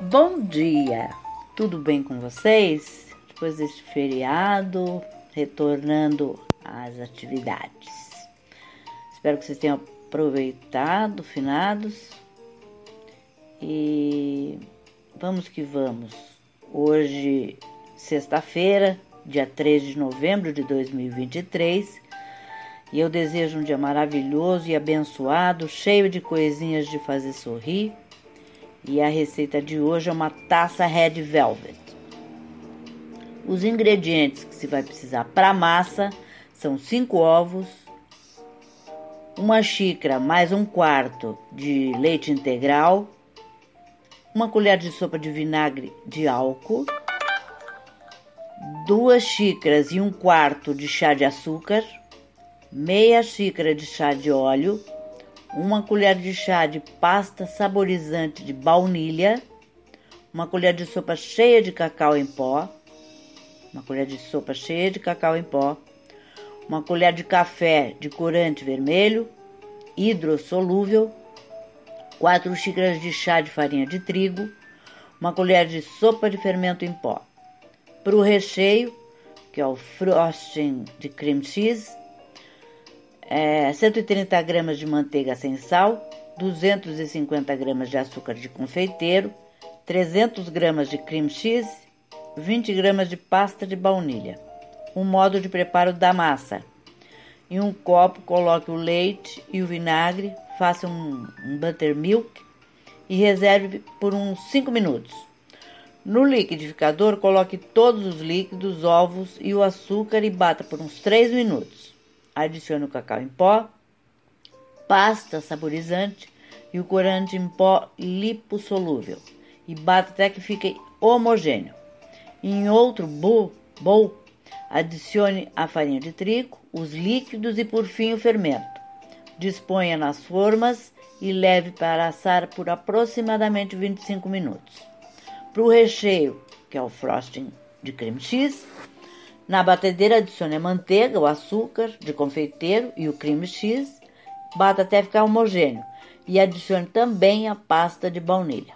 Bom dia! Tudo bem com vocês? Depois deste feriado, retornando às atividades. Espero que vocês tenham aproveitado, finados. E vamos que vamos. Hoje, sexta-feira, dia 3 de novembro de 2023. E eu desejo um dia maravilhoso e abençoado, cheio de coisinhas de fazer sorrir e a receita de hoje é uma taça Red Velvet. Os ingredientes que se vai precisar para a massa são 5 ovos, uma xícara mais um quarto de leite integral, uma colher de sopa de vinagre de álcool, duas xícaras e um quarto de chá de açúcar, meia xícara de chá de óleo, uma colher de chá de pasta saborizante de baunilha, uma colher de sopa cheia de cacau em pó, uma colher de sopa cheia de cacau em pó, uma colher de café de corante vermelho, hidrossolúvel, quatro xícaras de chá de farinha de trigo, uma colher de sopa de fermento em pó. Para o recheio, que é o frosting de cream cheese, é, 130 gramas de manteiga sem sal, 250 gramas de açúcar de confeiteiro, 300 gramas de cream cheese, 20 gramas de pasta de baunilha. O modo de preparo da massa. Em um copo, coloque o leite e o vinagre, faça um, um buttermilk e reserve por uns 5 minutos. No liquidificador, coloque todos os líquidos, ovos e o açúcar e bata por uns 3 minutos. Adicione o cacau em pó, pasta saborizante e o corante em pó lipossolúvel e bata até que fique homogêneo. Em outro bowl, adicione a farinha de trigo, os líquidos e por fim o fermento. Disponha nas formas e leve para assar por aproximadamente 25 minutos. Para o recheio, que é o frosting de creme cheese, na batedeira adicione a manteiga, o açúcar de confeiteiro e o creme cheese. Bata até ficar homogêneo e adicione também a pasta de baunilha.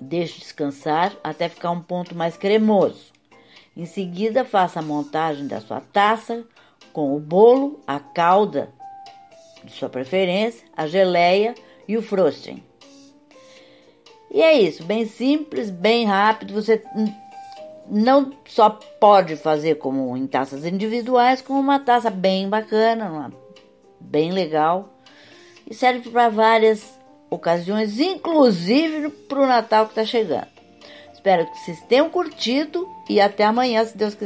Deixe descansar até ficar um ponto mais cremoso. Em seguida, faça a montagem da sua taça com o bolo, a calda de sua preferência, a geleia e o frosting. E é isso, bem simples, bem rápido. Você não só pode fazer como em taças individuais, como uma taça bem bacana, uma, bem legal. E serve para várias ocasiões, inclusive para o Natal que está chegando. Espero que vocês tenham curtido e até amanhã, se Deus quiser.